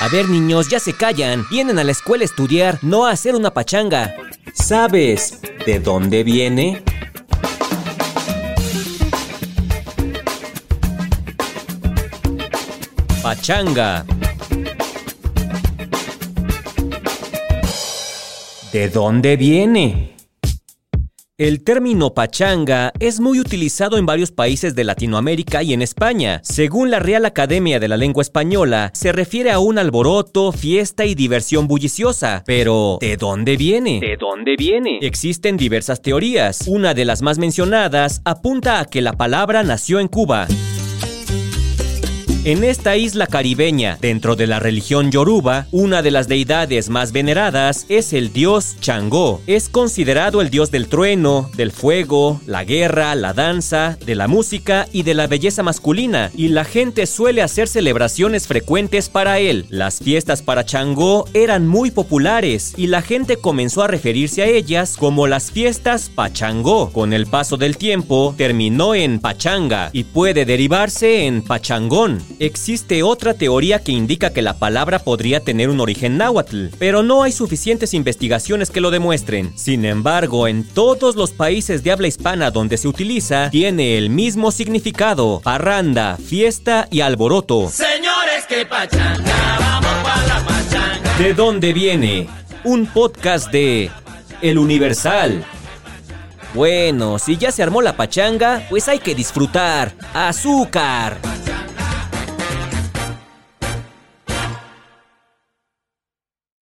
A ver, niños, ya se callan. Vienen a la escuela a estudiar, no a hacer una pachanga. ¿Sabes de dónde viene? Pachanga. ¿De dónde viene? El término pachanga es muy utilizado en varios países de Latinoamérica y en España. Según la Real Academia de la Lengua Española, se refiere a un alboroto, fiesta y diversión bulliciosa. Pero, ¿de dónde viene? ¿De dónde viene? Existen diversas teorías. Una de las más mencionadas apunta a que la palabra nació en Cuba. En esta isla caribeña, dentro de la religión yoruba, una de las deidades más veneradas es el dios Changó. Es considerado el dios del trueno, del fuego, la guerra, la danza, de la música y de la belleza masculina, y la gente suele hacer celebraciones frecuentes para él. Las fiestas para Changó eran muy populares y la gente comenzó a referirse a ellas como las fiestas Pachangó. Con el paso del tiempo, terminó en Pachanga y puede derivarse en Pachangón. Existe otra teoría que indica que la palabra podría tener un origen náhuatl, pero no hay suficientes investigaciones que lo demuestren. Sin embargo, en todos los países de habla hispana donde se utiliza, tiene el mismo significado: parranda, fiesta y alboroto. Señores, que pachanga, vamos para la pachanga. ¿De dónde viene? Un podcast de El Universal. Bueno, si ya se armó la pachanga, pues hay que disfrutar. ¡Azúcar!